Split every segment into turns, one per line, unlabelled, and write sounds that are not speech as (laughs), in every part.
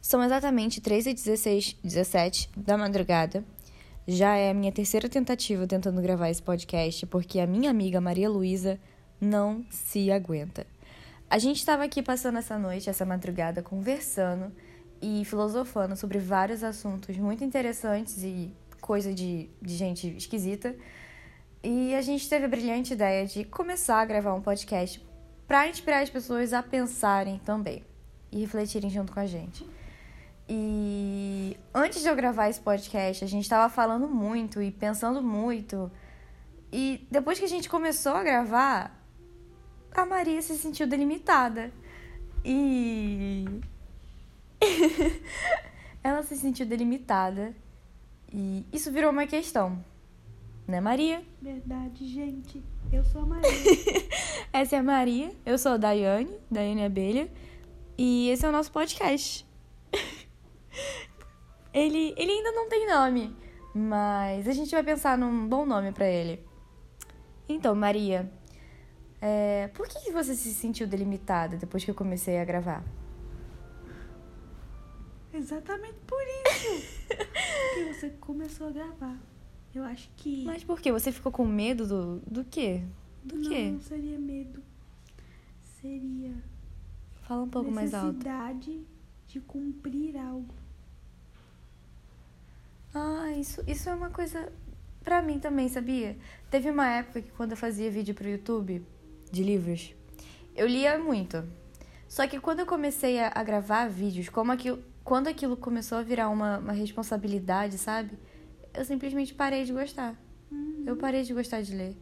São exatamente 3 e 16, 17 da madrugada. Já é a minha terceira tentativa tentando gravar esse podcast, porque a minha amiga Maria Luísa não se aguenta. A gente estava aqui passando essa noite, essa madrugada, conversando e filosofando sobre vários assuntos muito interessantes e coisa de, de gente esquisita. E a gente teve a brilhante ideia de começar a gravar um podcast para inspirar as pessoas a pensarem também e refletirem junto com a gente. E antes de eu gravar esse podcast, a gente estava falando muito e pensando muito. E depois que a gente começou a gravar, a Maria se sentiu delimitada. E. (laughs) Ela se sentiu delimitada. E isso virou uma questão. Né, Maria?
Verdade, gente. Eu sou a Maria. (laughs)
Essa é a Maria. Eu sou a Daiane, Daiane Abelha. E esse é o nosso podcast. (laughs) ele, ele ainda não tem nome, mas a gente vai pensar num bom nome para ele. Então, Maria, é, por que você se sentiu delimitada depois que eu comecei a gravar?
Exatamente por isso. que você começou a gravar. Eu acho que.
Mas por quê? Você ficou com medo do, do quê? Do
não,
quê?
Não seria medo. Seria.
Fala um pouco mais alto.
Necessidade de cumprir algo.
Ah, isso, isso é uma coisa pra mim também, sabia? Teve uma época que quando eu fazia vídeo pro YouTube de livros, eu lia muito. Só que quando eu comecei a, a gravar vídeos, como aquilo, quando aquilo começou a virar uma, uma responsabilidade, sabe? Eu simplesmente parei de gostar.
Hum,
Eu parei de gostar de ler.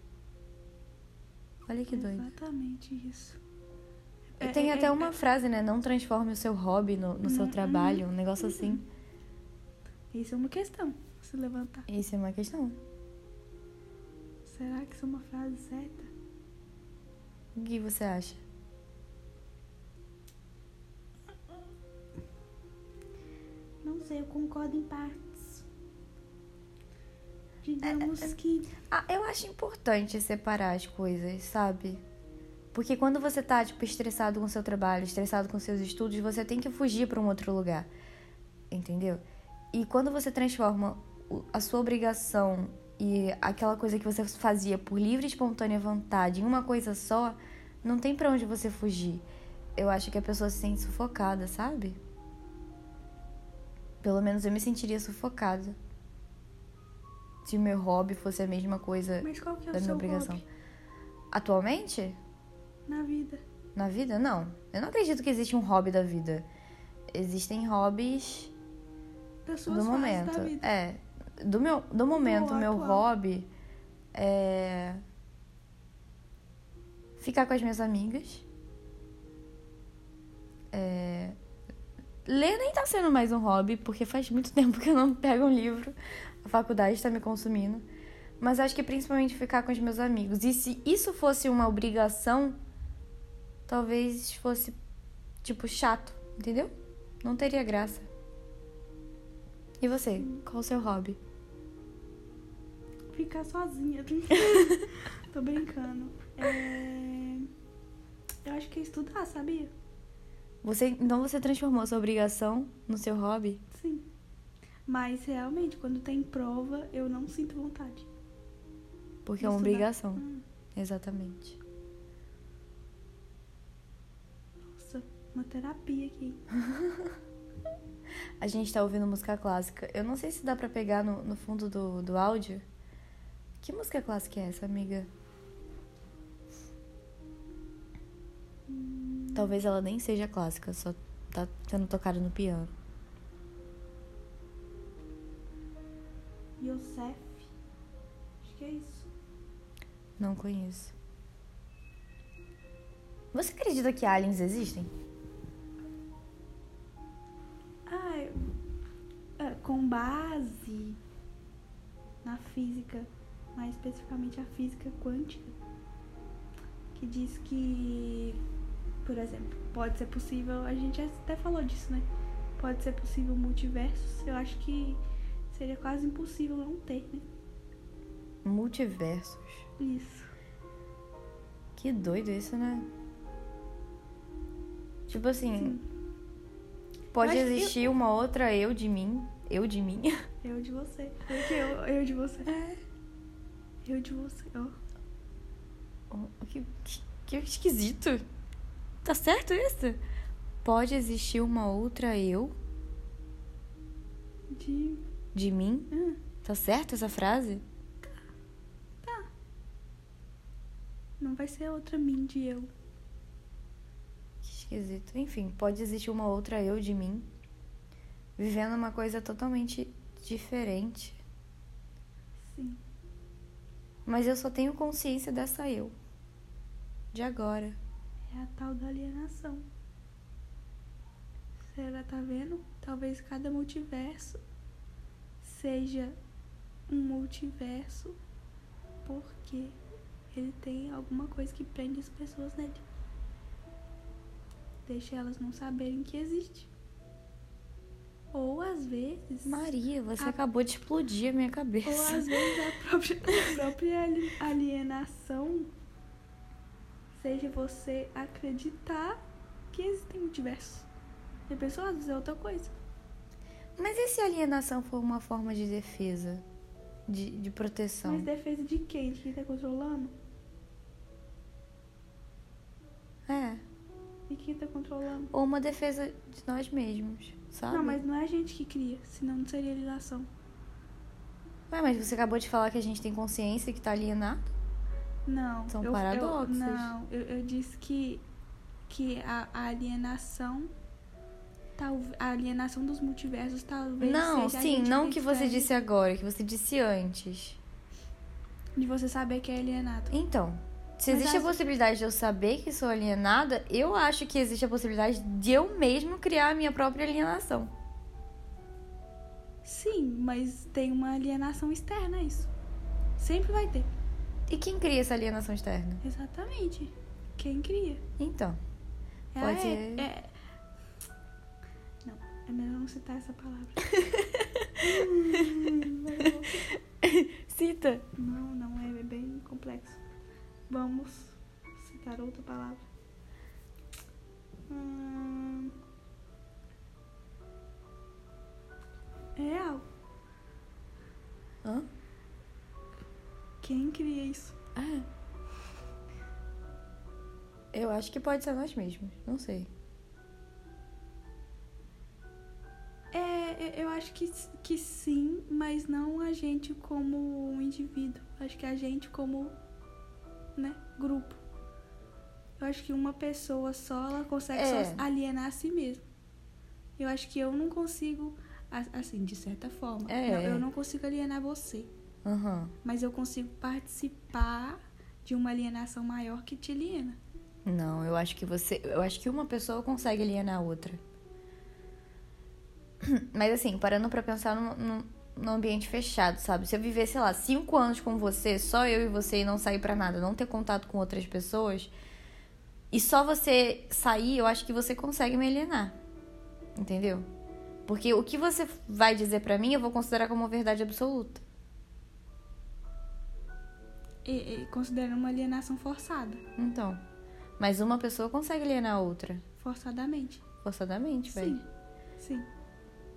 Olha que doido.
Exatamente isso.
E tem
É,
até
é,
uma
é-
frase, né? Não transforme o seu hobby no, no seu
Uhum.
trabalho, um negócio assim.
Isso é uma questão. Se levantar.
Isso é uma questão.
Será que isso é uma frase certa?
O que você acha?
Não sei, eu concordo em partes. Digamos que.
Ah, eu acho importante separar as coisas, sabe? Porque quando você tá, tipo, estressado com o seu trabalho, estressado com seus estudos, você tem que fugir para um outro lugar. Entendeu? E quando você transforma o- a sua obrigação e aquela coisa que você fazia por livre e espontânea vontade em uma coisa só, não tem pra onde você fugir. Eu acho que a pessoa se sente sufocada, sabe? Pelo menos eu me sentiria sufocada. Se o meu hobby fosse a mesma coisa
Mas qual que é o
da minha
seu
obrigação.
hobby
Atualmente?
Na vida?
Na vida? Não. Eu não acredito que existe um hobby da vida. Existem hobbies do momento.
da vida.
É. Do, meu, do momento, meu
atual.
hobby é. Ficar com as minhas amigas. É... Ler nem tá sendo mais um hobby, porque faz muito (laughs) tempo que eu não pego um livro. A faculdade tá me consumindo. Mas acho que principalmente ficar com os meus amigos. E se isso fosse uma obrigação, talvez fosse, tipo, chato, entendeu? Não teria graça. E você? Qual o seu hobby?
Ficar sozinha. (laughs) Tô brincando. É... Eu acho que é estudar, sabia?
Você, então você transformou sua obrigação no seu hobby?
Sim. Mas realmente, quando tem prova, eu não sinto vontade.
Porque é uma
Estudar.
obrigação.
Hum,
Exatamente.
Uma terapia aqui. (laughs)
A gente tá ouvindo música clássica. Eu não sei se dá pra pegar no, no fundo do, do áudio. Que música clássica é essa, amiga? Talvez ela nem seja clássica, só tá sendo tocada no piano.
Yosef. Acho que é isso.
Não conheço. Você acredita que aliens existem?
Ah, com base na física, mais especificamente a física quântica, que diz que, por exemplo, pode ser possível, a gente até falou disso, né? Pode ser possível multiversos. Eu acho que seria quase impossível não ter, né?
Multiversos.
Isso.
Que doido isso, né? Tipo assim,
Sim.
Pode
Mas eu-
existir uma outra eu de mim. Eu de mim. (laughs)
Eu de você. Eu, eu de você.
É.
Eu de você. ó.
Oh, que, que, que esquisito. Tá certo isso? Pode existir uma outra eu
De.
de mim?
Ah,
Tá certo essa frase?
não vai ser outra mim de eu.
Esquisito. Enfim, pode existir uma outra eu de mim vivendo uma coisa totalmente diferente.
Sim.
Mas eu só tenho consciência dessa eu. De agora.
É a tal da alienação. Será, tá vendo? Talvez cada multiverso seja um multiverso porque ele tem alguma coisa que prende as pessoas nele. Deixa elas não saberem que existe. Ou às vezes.
Maria, você
A-
acabou de explodir a minha
Ou
cabeça.
às vezes a própria, (laughs) a própria ali- alienação seja você acreditar que existem multiversos. E a pessoa às vezes é outra coisa.
Mas e se a alienação for uma forma de defesa? De, de proteção?
Mas defesa de quem? De quem tá controlando?
É.
E quem tá controlando?
Ou uma defesa de nós mesmos, sabe?
Não, mas não é a gente que cria, senão não seria alienação.
Ué, mas você acabou de falar que a gente tem consciência que tá alienado?
Não.
São
eu- eu-
paradoxos.
não, eu, eu disse que, que a, a alienação. A alienação dos multiversos talvez
não,
seja a
sim, não que você disse agora, que você disse antes.
De você saber que é alienado.
Então, se
Mas
existe a possibilidade de eu saber que sou alienada, eu acho que existe a possibilidade de eu mesmo criar a minha própria alienação.
Sim, mas tem uma alienação externa a isso. Sempre vai ter.
E quem cria essa alienação externa?
Exatamente. Quem cria?
Então,
É,
Pode ser-
é- Não, é melhor não citar essa palavra. (laughs) Hum,
cita.
não, não, é bem complexo. Vamos citar outra palavra. Hum... É real.
Hã?
Quem cria isso?
Ah. Eu acho que pode ser nós mesmos, não sei.
É, eu- eu acho que, que sim, mas não a gente como um indivíduo. Acho que a gente como, né, grupo. Eu acho que uma pessoa só, ela consegue
É.
só alienar a si mesma. Eu acho que eu não consigo, assim, de certa forma.
É.
Não, eu não consigo alienar você,
Aham.
mas eu consigo participar de uma alienação maior que te aliena.
Não, eu acho que você. Eu acho que uma pessoa consegue alienar a outra. (clears throat) Mas assim, parando pra pensar num, num, ambiente fechado, sabe? Se eu viver, sei lá, cinco anos com você, só eu e você e não sair pra nada, não ter contato com outras pessoas, e só você sair, eu acho que você consegue me alienar. Entendeu? Porque o que você vai dizer pra mim, eu vou considerar como verdade absoluta.
E, e considerando uma alienação forçada.
Então. Mas uma pessoa consegue alienar a outra.
Forçadamente.
Forçadamente, velho.
Sim, sim.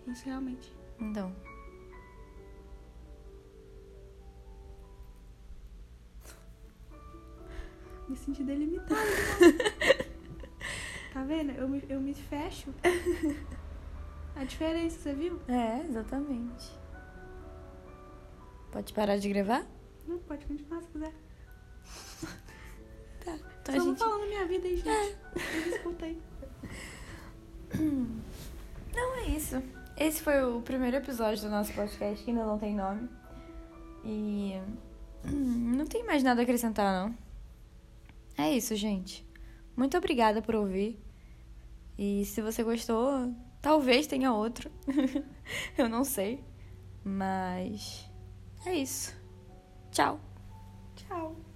Isso realmente.
Então.
Me senti delimitada. (laughs) tá vendo? Eu me, eu me fecho. A diferença, você viu?
É, exatamente. Pode parar de gravar?
Não, pode continuar se quiser.
Tá. Então
Só
a gente.
falando minha vida aí, gente. Eu escuta aí. (clears throat)
Não é isso. Esse foi o primeiro episódio do nosso podcast, que ainda não tem nome. E. (clears throat) Não tem mais nada a acrescentar, não. É isso, gente. Muito obrigada por ouvir. E se você gostou, talvez tenha outro. (laughs) Eu não sei. Mas. É isso. Tchau.
Tchau.